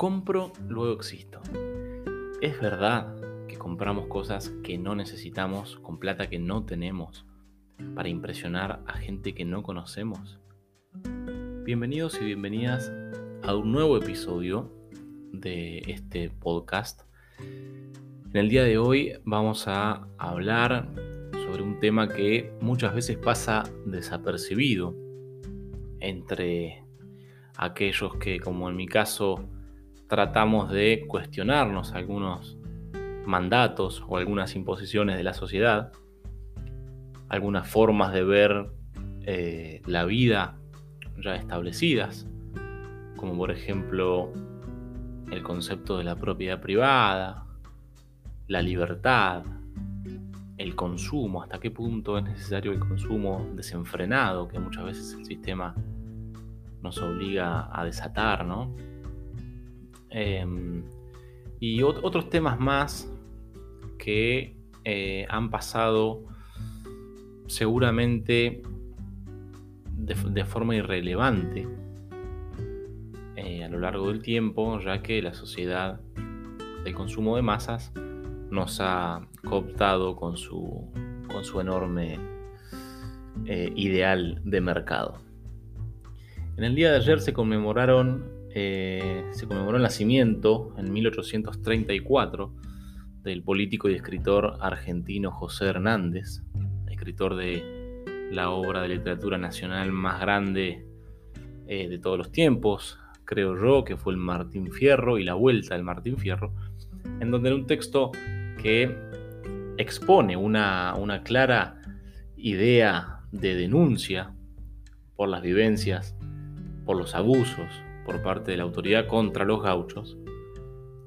Compro, luego existo. ¿Es verdad que compramos cosas que no necesitamos con plata que no tenemos para impresionar a gente que no conocemos? Bienvenidos y bienvenidas a un nuevo episodio de este podcast. En el día de hoy vamos a hablar sobre un tema que muchas veces pasa desapercibido entre aquellos que, como en mi caso, tratamos de cuestionarnos algunos mandatos o algunas imposiciones de la sociedad, algunas formas de ver eh, la vida ya establecidas, como por ejemplo el concepto de la propiedad privada, la libertad, el consumo, hasta qué punto es necesario el consumo desenfrenado que muchas veces el sistema nos obliga a desatar, ¿no? Em, y otros temas más que eh, han pasado seguramente de, forma irrelevante eh, a lo largo del tiempo, ya que la sociedad del consumo de masas nos ha cooptado con su, con su enorme eh, ideal de mercado. En el día de ayer se conmemoraron eh, se conmemoró el nacimiento en 1834 del político y escritor argentino José Hernández, escritor de la obra de literatura nacional más grande eh, de todos los tiempos, creo yo, que fue el Martín Fierro y la vuelta del Martín Fierro, en donde era un texto que expone una clara idea de denuncia por las vivencias, por los abusos, por parte de la autoridad contra los gauchos.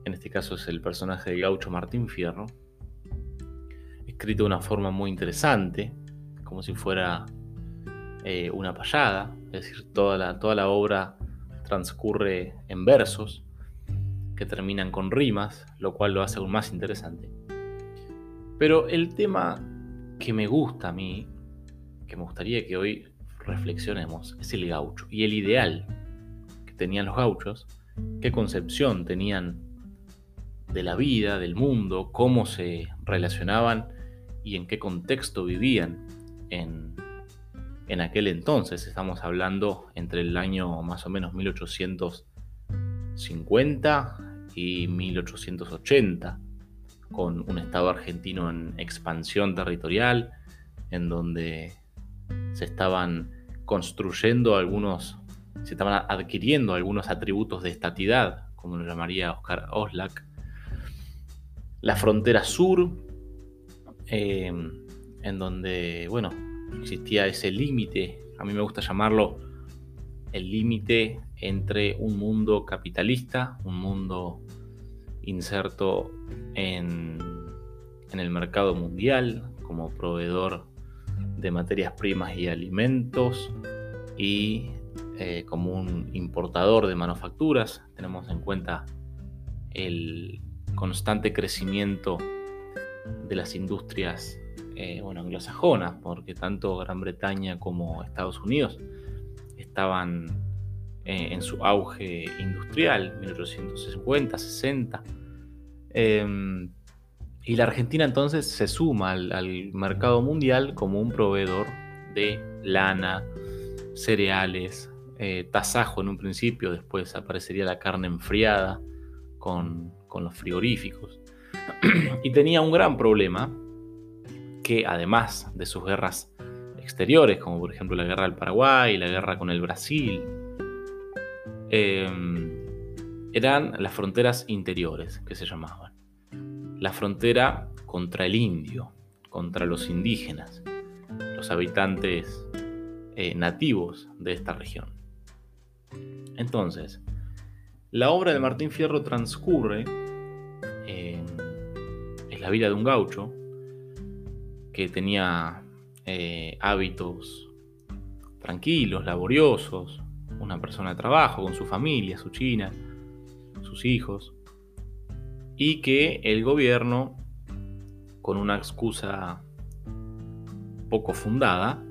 En este caso es el personaje del gaucho Martín Fierro. Escrito de una forma muy interesante, como si fuera eh, una payada. Es decir, toda la, toda la obra transcurre en versos que terminan con rimas, lo cual lo hace aún más interesante. Pero el tema que me gusta a mí, que me gustaría que hoy reflexionemos, es el gaucho y el ideal tenían los gauchos, qué concepción tenían de la vida, del mundo, cómo se relacionaban y en qué contexto vivían en, en aquel entonces. Estamos hablando entre el año más o menos 1850 y 1880, con un Estado argentino en expansión territorial, en donde se estaban construyendo algunos se estaban adquiriendo algunos atributos de estatidad, como lo llamaría Oscar Oslak. La frontera sur, em, en donde, bueno, existía ese límite, a mí me gusta llamarlo el límite entre un mundo capitalista, un mundo inserto en, en el mercado mundial como proveedor de materias primas y alimentos y eh, como un importador de manufacturas. Tenemos en cuenta el constante crecimiento de las industrias eh, bueno, anglosajonas, porque tanto Gran Bretaña como Estados Unidos estaban eh, en su auge industrial, 1850, 60. Em, y la Argentina entonces se suma al mercado mundial como un proveedor de lana, cereales, eh, tasajo en un principio, después aparecería la carne enfriada con, los frigoríficos. y tenía un gran problema que además de sus guerras exteriores, como por ejemplo la guerra del Paraguay, la guerra con el Brasil, em, eran las fronteras interiores que se llamaban. La frontera contra el indio, contra los indígenas, los habitantes eh, nativos de esta región. Entonces, la obra de Martín Fierro transcurre en, la vida de un gaucho que tenía eh, hábitos tranquilos, laboriosos, una persona de trabajo con su familia, su china, sus hijos, y que el gobierno, con una excusa poco fundada,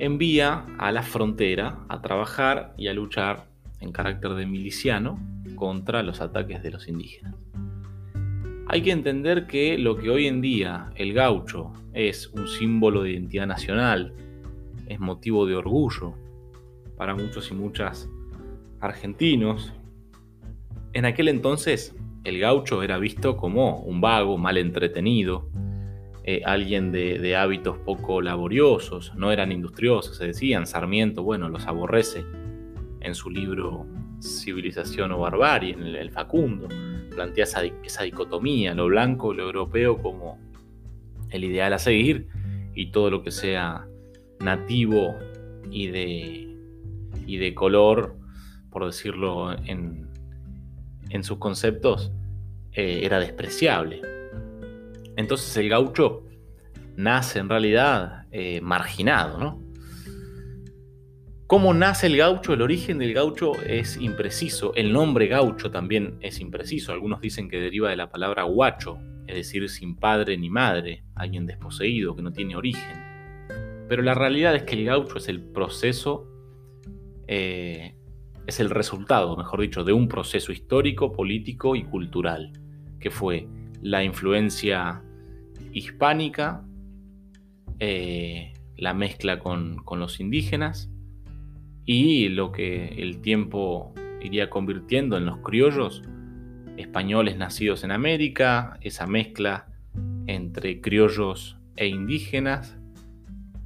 envía a la frontera a trabajar y a luchar en carácter de miliciano contra los ataques de los indígenas. Hay que entender que lo que hoy en día el gaucho es un símbolo de identidad nacional, es motivo de orgullo para muchos y muchas argentinos, en aquel entonces el gaucho era visto como un vago, mal entretenido, eh, alguien de, hábitos poco laboriosos, no eran industriosos, se decían, Sarmiento, bueno, los aborrece en su libro Civilización o Barbarie, en el, Facundo, plantea esa, dicotomía, lo blanco, lo europeo como el ideal a seguir y todo lo que sea nativo y de, y de color, por decirlo en, en sus conceptos, eh, era despreciable. Entonces el gaucho nace en realidad eh, marginado, ¿no? ¿Cómo nace el gaucho? El origen del gaucho es impreciso. El nombre gaucho también es impreciso. Algunos dicen que deriva de la palabra guacho, es decir, sin padre ni madre, alguien desposeído, que no tiene origen. Pero la realidad es que el gaucho es el proceso, eh, es el resultado, mejor dicho, de un proceso histórico, político y cultural, que fue la influencia hispánica, eh, la mezcla con, los indígenas y lo que el tiempo iría convirtiendo en los criollos españoles nacidos en América, esa mezcla entre criollos e indígenas,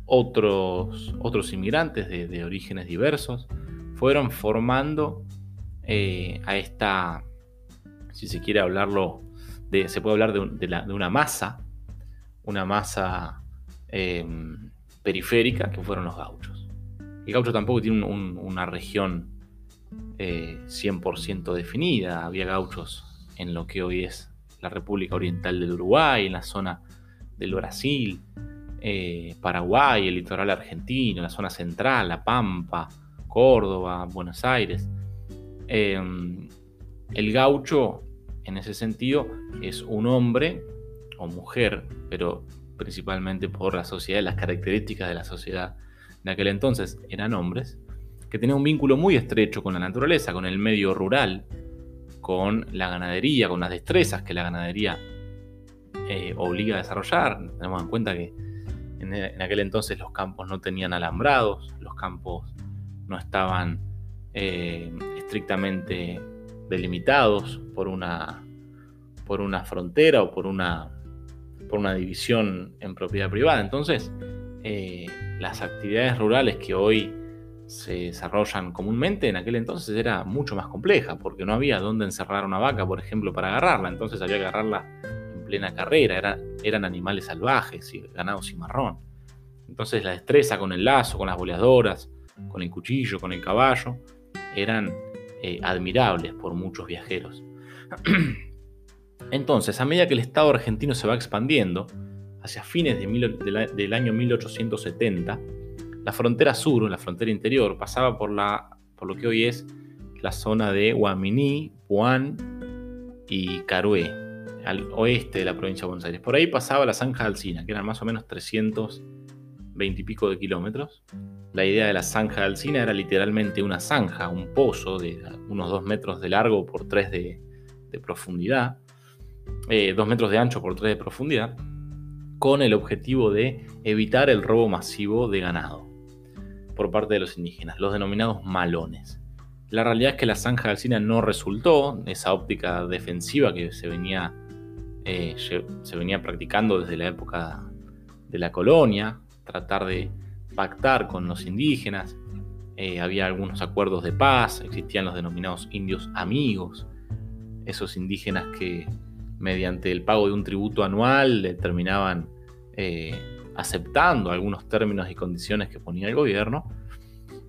otros, otros inmigrantes de, orígenes diversos, fueron formando eh, a esta, si se quiere hablarlo, se puede hablar de una masa una masa em, periférica que fueron los gauchos. El gaucho tampoco tiene una región 100% eh, definida. Había gauchos en lo que hoy es la República Oriental del Uruguay, en la zona del Brasil, eh, Paraguay, el litoral argentino, la zona central, La Pampa, Córdoba, Buenos Aires. Em, el gaucho, en ese sentido, es un hombre mujer, pero principalmente por la sociedad, las características de la sociedad de aquel entonces, eran hombres, que tenían un vínculo muy estrecho con la naturaleza, con el medio rural, con la ganadería, con las destrezas que la ganadería eh, obliga a desarrollar. Tenemos en cuenta que en, aquel entonces los campos no tenían alambrados, los campos no estaban eh, estrictamente delimitados por una, por una frontera o por una por una división en propiedad privada. Entonces, eh, las actividades rurales que hoy se desarrollan comúnmente, en aquel entonces era mucho más compleja, porque no había dónde encerrar una vaca, por ejemplo, para agarrarla. Entonces había que agarrarla en plena carrera. eran animales salvajes, y ganado cimarrón. Entonces la destreza con el lazo, con las boleadoras, con el cuchillo, con el caballo, eran eh, admirables por muchos viajeros. Entonces, a medida que el Estado argentino se va expandiendo, hacia fines del año 1870, la frontera sur, la frontera interior, pasaba por, lo que hoy es la zona de Guaminí, Puan y Carué, al oeste de la provincia de Buenos Aires. Por ahí pasaba la zanja de Alcina, que eran más o menos 320 y pico de kilómetros. La idea de la zanja de Alcina era literalmente una zanja, un pozo de unos 2 metros de largo por 3 de profundidad, eh, dos metros de ancho por 3 de profundidad, con el objetivo de evitar el robo masivo de ganado por parte de los indígenas, los denominados malones. La realidad es que la zanja Alcina no resultó, esa óptica defensiva que se venía, eh, se venía practicando desde la época de la colonia, tratar de pactar con los indígenas, eh, había algunos acuerdos de paz, existían los denominados indios amigos, esos indígenas que mediante el pago de un tributo anual terminaban eh, aceptando algunos términos y condiciones que ponía el gobierno.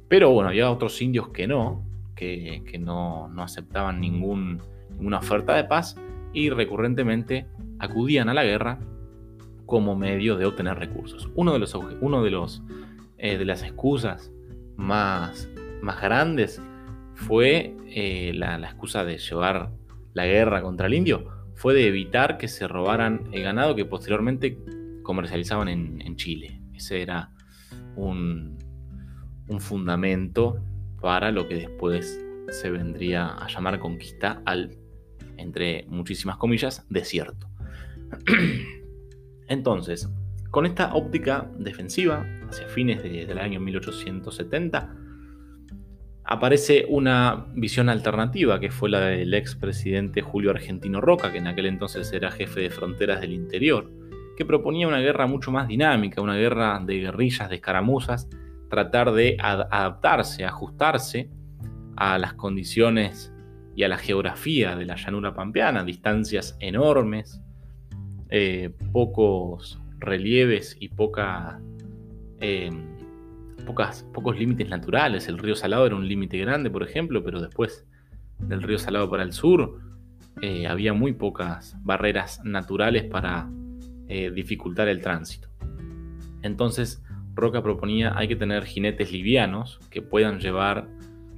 Pero bueno, había otros indios que no, que, no, aceptaban ninguna oferta de paz y recurrentemente acudían a la guerra como medio de obtener recursos. Uno de, los, uno de, los, eh, de las excusas más, más grandes fue eh, la, excusa de llevar la guerra contra el indio fue de evitar que se robaran el ganado que posteriormente comercializaban en, Chile. Ese era un, fundamento para lo que después se vendría a llamar conquista al, entre muchísimas comillas, desierto. Entonces, con esta óptica defensiva, hacia fines del año 1870, aparece una visión alternativa, que fue la del expresidente Julio Argentino Roca, que en aquel entonces era jefe de fronteras del interior, que proponía una guerra mucho más dinámica, una guerra de guerrillas, de escaramuzas, tratar de adaptarse, ajustarse a las condiciones y a la geografía de la llanura pampeana, distancias enormes, eh, pocos relieves y poca, eh, pocas, pocos límites naturales. El río Salado era un límite grande, por ejemplo, pero después del río Salado para el sur eh, había muy pocas barreras naturales para dificultar el tránsito. Entonces, Roca proponía hay que tener jinetes livianos que puedan llevar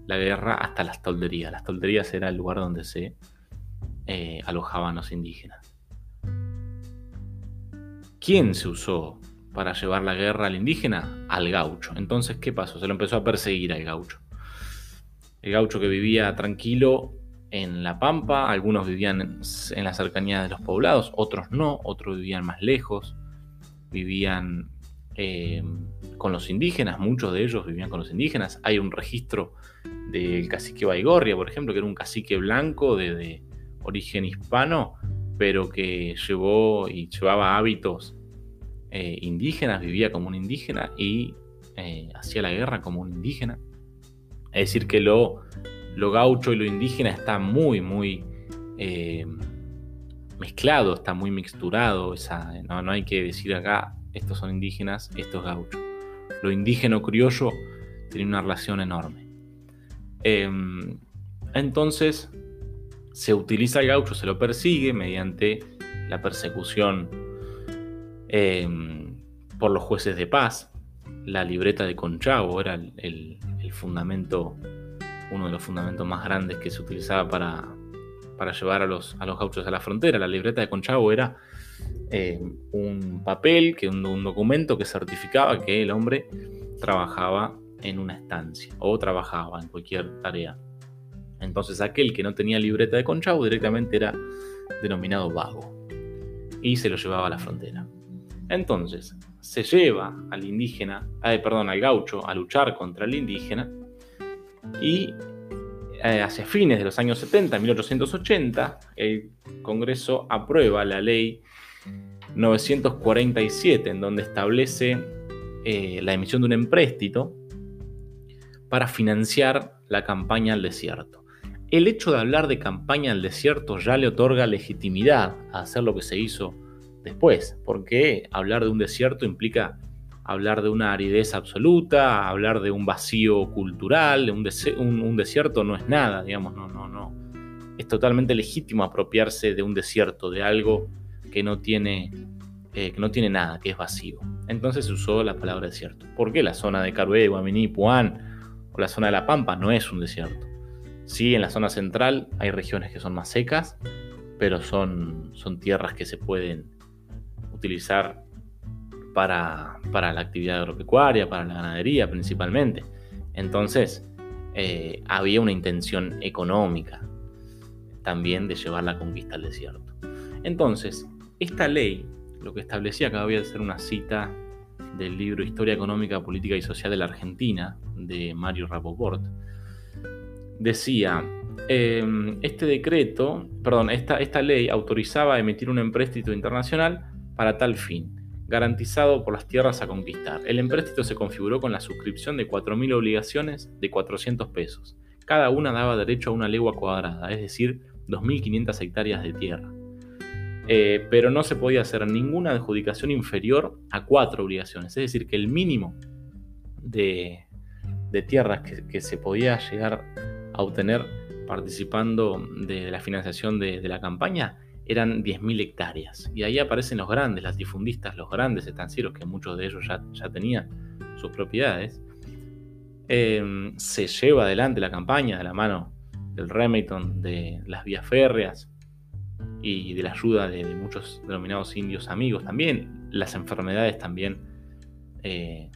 la guerra hasta las tolderías. Las tolderías era el lugar donde se alojaban los indígenas. ¿Quién se usó para llevar la guerra al indígena? Al gaucho. Entonces, ¿qué pasó? Se lo empezó a perseguir al gaucho. El gaucho que vivía tranquilo en la pampa, algunos vivían en la cercanía de los poblados, otros no, otros vivían más lejos, vivían eh, con los indígenas, muchos de ellos vivían con los indígenas. Hay un registro del cacique Baigorria, por ejemplo, que era un cacique blanco de origen hispano, pero que llevó y llevaba hábitos eh, indígenas, vivía como un indígena y eh, hacía la guerra como un indígena. Es decir, que lo, gaucho y lo indígena está muy, muy eh, mezclado, está muy mixturado. no, no, hay que decir acá, estos son indígenas, estos gauchos. Lo indígena criollo tiene una relación enorme. Em, entonces, se utiliza el gaucho, se lo persigue mediante la persecución Em, por los jueces de paz. La libreta de Conchavo era el, fundamento, uno de los fundamentos más grandes que se utilizaba para, llevar a los, a gauchos a la frontera. La libreta de Conchavo era em, un papel, que un, documento que certificaba que el hombre trabajaba en una estancia o trabajaba en cualquier tarea. Entonces aquel que no tenía libreta de Conchavo directamente era denominado vago y se lo llevaba a la frontera. Entonces, se lleva al indígena, eh, perdón, al gaucho a luchar contra el indígena y eh, hacia fines de los años 70, 1880, el Congreso aprueba la ley 947 en donde establece eh, la emisión de un empréstito para financiar la campaña al desierto. El hecho de hablar de campaña al desierto ya le otorga legitimidad a hacer lo que se hizo después, porque hablar de un desierto implica hablar de una aridez absoluta, hablar de un vacío cultural, un, un, desierto no es nada, digamos, no, no, no. Es totalmente legítimo apropiarse de un desierto, de algo que no tiene, eh, que no tiene nada, que es vacío. Entonces se usó la palabra desierto. ¿Por qué la zona de Carué, Guaminí, Puan o la zona de La Pampa no es un desierto? Sí, en la zona central hay regiones que son más secas, pero son, son tierras que se pueden utilizar para, la actividad agropecuaria, para la ganadería principalmente. Entonces, eh, había una intención económica también de llevar la conquista al desierto. Entonces, esta ley, lo que establecía, que había de ser una cita del libro Historia Económica, Política y Social de la Argentina, de Mario Rapoport, decía, em, este decreto, perdón, esta, esta ley autorizaba emitir un empréstito internacional para tal fin, garantizado por las tierras a conquistar. El empréstito se configuró con la suscripción de 4.000 obligaciones de 400 pesos. Cada una daba derecho a una legua cuadrada, es decir, 2.500 hectáreas de tierra. Eh, pero no se podía hacer ninguna adjudicación inferior a cuatro obligaciones, es decir, que el mínimo de, tierras que, se podía llegar a obtener participando de la financiación de la campaña eran 10.000 hectáreas. Y ahí aparecen los grandes los difundistas, los grandes estancieros, que muchos de ellos ya, ya tenían sus propiedades. Em, se lleva adelante la campaña de la mano del Remington, de las vías férreas y de la ayuda de, muchos denominados indios amigos también. Las enfermedades también eh,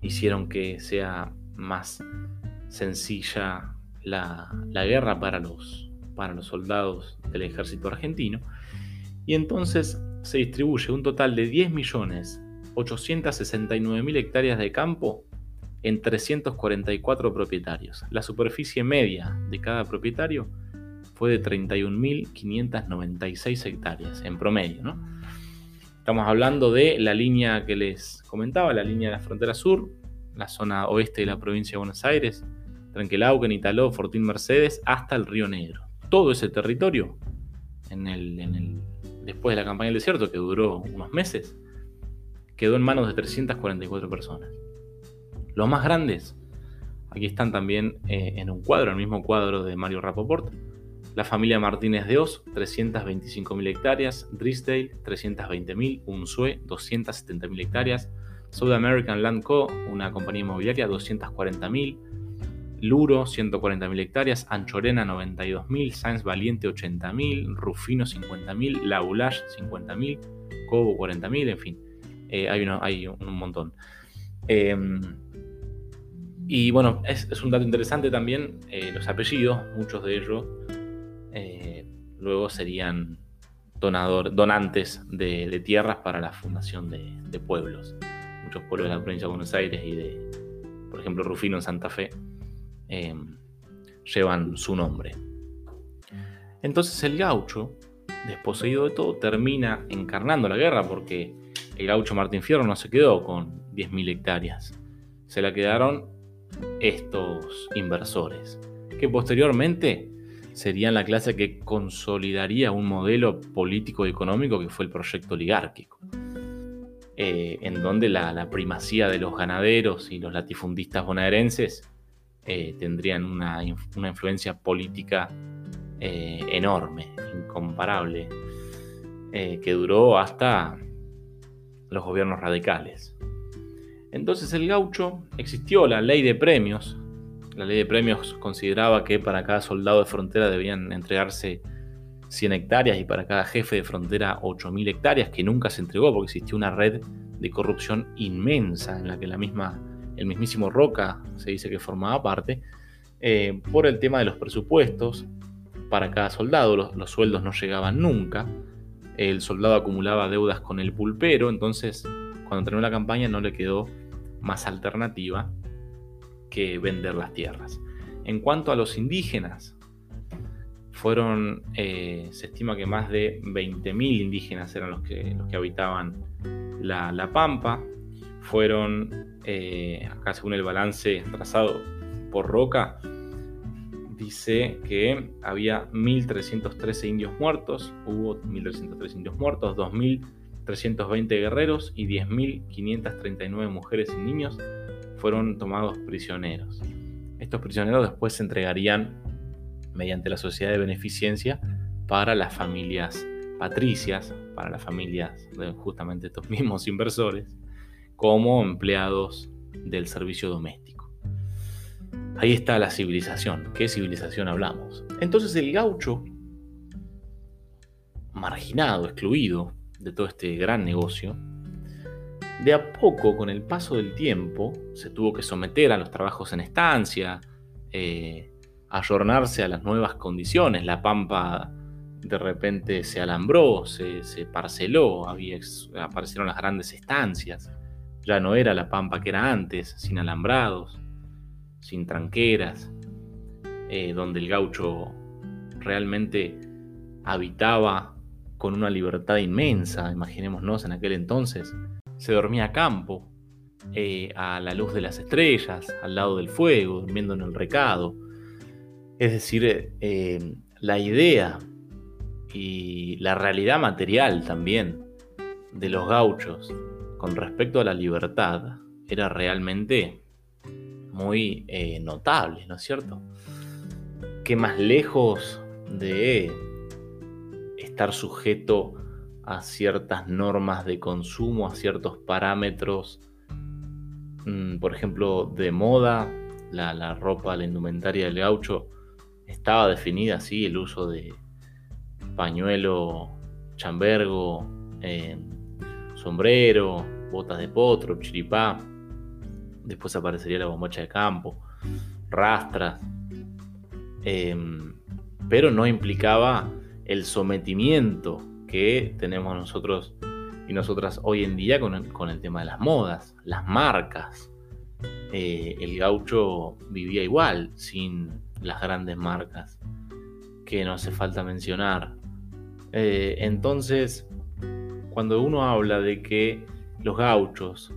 hicieron que sea más sencilla la, guerra para los, para los soldados del ejército argentino. Y entonces se distribuye un total de 10.869.000 hectáreas de campo en 344 propietarios. La superficie media de cada propietario fue de 31.596 hectáreas en promedio. ¿no? Estamos hablando de la línea que les comentaba, la línea de la frontera sur, la zona oeste de la provincia de Buenos Aires, Tranquilauquen, Italó, Fortín Mercedes, hasta el Río Negro. Todo ese territorio, después de la campaña del desierto, que duró unos meses, quedó en manos de 344 personas. Los más grandes, aquí están también eh, en un cuadro, el mismo cuadro de Mario Rapoport. La familia Martínez de Oz, 325.000 hectáreas. Drisdale, 320.000. Unsue, 270.000 hectáreas. South American Land Co., una compañía inmobiliaria, 240.000. Luro, 140.000 hectáreas. Anchorena, 92.000. Sáenz Valiente, 80.000. Rufino, 50.000. Laulash, 50.000. Cobo, 40.000. En fin, eh, hay, hay, un montón. Em, y bueno, es, un dato interesante también eh, los apellidos, muchos de ellos eh, luego serían donador, donantes de, tierras para la fundación de, pueblos. Muchos pueblos de la provincia de Buenos Aires y de, por ejemplo, Rufino en Santa Fe, eh, llevan su nombre. Entonces el gaucho, desposeído de todo, termina encarnando la guerra porque el gaucho Martín Fierro no se quedó con 10.000 hectáreas, se la quedaron estos inversores, que posteriormente serían la clase que consolidaría un modelo político y económico que fue el proyecto oligárquico, eh, en donde la, primacía de los ganaderos y los latifundistas bonaerenses eh, tendrían una, influencia política eh, enorme, incomparable, que duró hasta los gobiernos radicales. Entonces el gaucho existió la ley de premios. La ley de premios consideraba que para cada soldado de frontera debían entregarse 100 hectáreas y para cada jefe de frontera 8.000 hectáreas, que nunca se entregó porque existió una red de corrupción inmensa en la que la misma, el mismísimo Roca se dice que formaba parte, eh, por el tema de los presupuestos para cada soldado. Los, sueldos no llegaban nunca. El soldado acumulaba deudas con el pulpero, entonces cuando terminó la campaña no le quedó más alternativa que vender las tierras. En cuanto a los indígenas, fueron, eh, se estima que más de 20.000 indígenas eran los que, los que habitaban la, Pampa. Fueron, eh, acá según el balance trazado por Roca, dice que había 1.313 indios muertos, hubo 1.313 indios muertos, 2.000 320 guerreros y 10.539 mujeres y niños fueron tomados prisioneros. Estos prisioneros después se entregarían mediante la sociedad de beneficencia para las familias patricias, para las familias de justamente estos mismos inversores, como empleados del servicio doméstico. Ahí está la civilización. ¿Qué civilización hablamos? Entonces el gaucho, marginado, excluido, de todo este gran negocio, de a poco, con el paso del tiempo, se tuvo que someter a los trabajos en estancia, eh, ayornarse a las nuevas condiciones. La pampa de repente se alambró, se, parceló, aparecieron las grandes estancias. Ya no era la pampa que era antes, sin alambrados, sin tranqueras, eh, donde el gaucho realmente habitaba con una libertad inmensa, imaginémonos en aquel entonces. Se dormía a campo, eh, a la luz de las estrellas, al lado del fuego, durmiendo en el recado. Es decir, eh, la idea y la realidad material también de los gauchos con respecto a la libertad era realmente muy eh, notable, ¿no es cierto? Que más lejos de estar sujeto a ciertas normas de consumo, a ciertos parámetros, mm, por ejemplo, de moda, la, ropa, la indumentaria del gaucho estaba definida así, el uso de pañuelo, chambergo, eh, sombrero, botas de potro, chiripá, después aparecería la bombacha de campo, rastras, em, pero no implicaba el sometimiento que tenemos nosotros y nosotras hoy en día con el, tema de las modas, las marcas. Eh, el gaucho vivía igual, sin las grandes marcas, que no hace falta mencionar. Eh, entonces, cuando uno habla de que los gauchos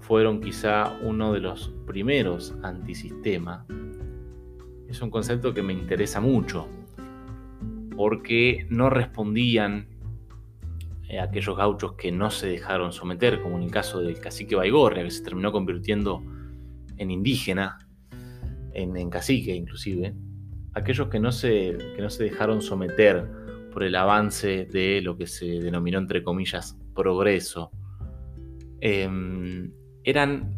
fueron quizá uno de los primeros antisistema, es un concepto que me interesa mucho, porque no respondían a aquellos gauchos que no se dejaron someter, como en el caso del cacique Baigorria, que se terminó convirtiendo en indígena, en, cacique inclusive, aquellos que no, se, que no se dejaron someter por el avance de lo que se denominó entre comillas progreso, em, eran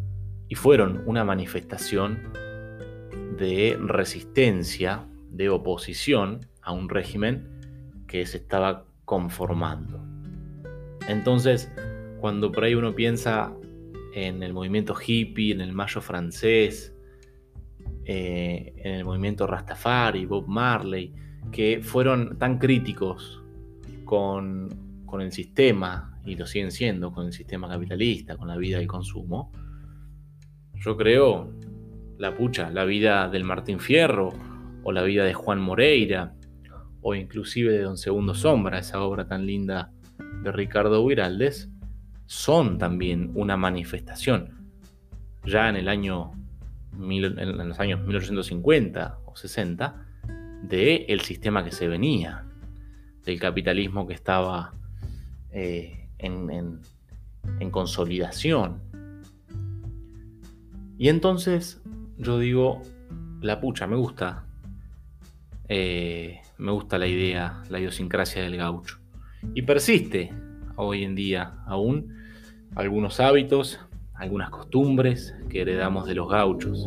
y fueron una manifestación de resistencia, de oposición a un régimen que se estaba conformando. Entonces, cuando por ahí uno piensa en el movimiento hippie, en el mayo francés, eh, en el movimiento Rastafari, Bob Marley, que fueron tan críticos con, con el sistema, y lo siguen siendo, con el sistema capitalista, con la vida del consumo, yo creo, la pucha, la vida del Martín Fierro, o la vida de Juan Moreira, o inclusive de Don Segundo Sombra, esa obra tan linda de Ricardo Viraldes, son también una manifestación. Ya en el año en los años 1850 o 60 del el sistema que se venía, del capitalismo que estaba eh, en, consolidación. Y entonces yo digo, la pucha, me gusta eh, me gusta la idea, la idiosincrasia del gaucho. Y persiste hoy en día aún algunos hábitos, algunas costumbres que heredamos de los gauchos.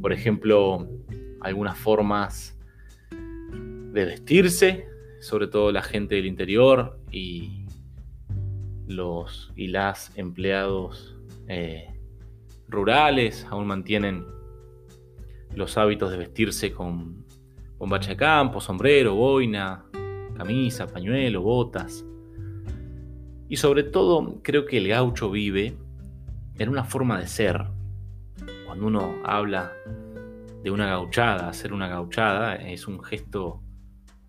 Por ejemplo, algunas formas de vestirse, sobre todo la gente del interior y los y las empleados eh, rurales aún mantienen los hábitos de vestirse con Bombacha de campo, sombrero, boina, camisa, pañuelo, botas. Y sobre todo creo que el gaucho vive en una forma de ser. Cuando uno habla de una gauchada, hacer una gauchada es un gesto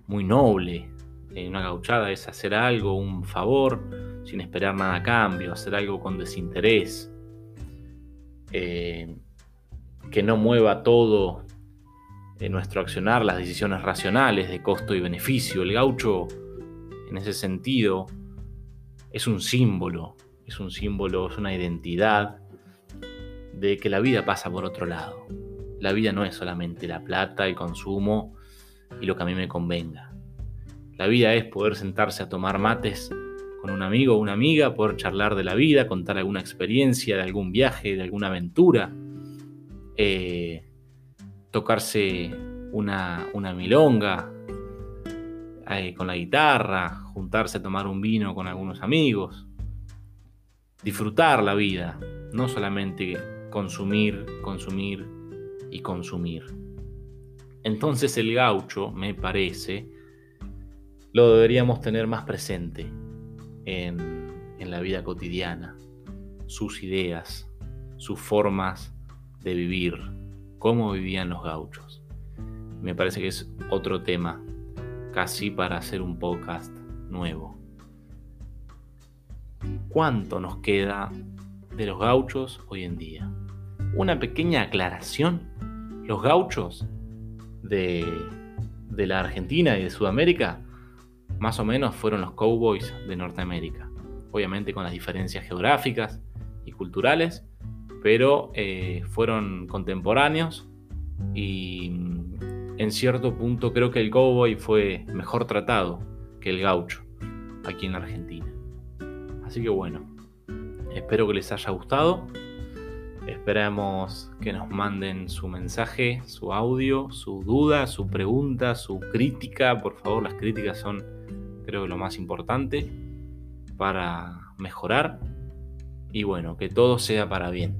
muy noble. Eh, una gauchada es hacer algo, un favor, sin esperar nada a cambio, hacer algo con desinterés. Eh, que no mueva todo en nuestro accionar las decisiones racionales de costo y beneficio. El gaucho, en ese sentido, es un símbolo, es un símbolo, es una identidad de que la vida pasa por otro lado. La vida no es solamente la plata, el consumo y lo que a mí me convenga. La vida es poder sentarse a tomar mates con un amigo o una amiga, poder charlar de la vida, contar alguna experiencia, de algún viaje, de alguna aventura. Eh, tocarse una, milonga eh, con la guitarra, juntarse a tomar un vino con algunos amigos, disfrutar la vida, no solamente consumir, consumir y consumir. Entonces el gaucho, me parece, lo deberíamos tener más presente en, en la vida cotidiana, sus ideas, sus formas de vivir, cómo vivían los gauchos. Me parece que es otro tema, casi para hacer un podcast nuevo. ¿Cuánto nos queda de los gauchos hoy en día? Una pequeña aclaración. Los gauchos de, la Argentina y de Sudamérica más o menos fueron los cowboys de Norteamérica. Obviamente con las diferencias geográficas y culturales, pero eh, fueron contemporáneos y mm, en cierto punto creo que el cowboy fue mejor tratado que el gaucho aquí en Argentina. Así que bueno, espero que les haya gustado. Esperamos que nos manden su mensaje, su audio, su duda, su pregunta, su crítica. Por favor, las críticas son creo que lo más importante para mejorar. Y bueno, que todo sea para bien.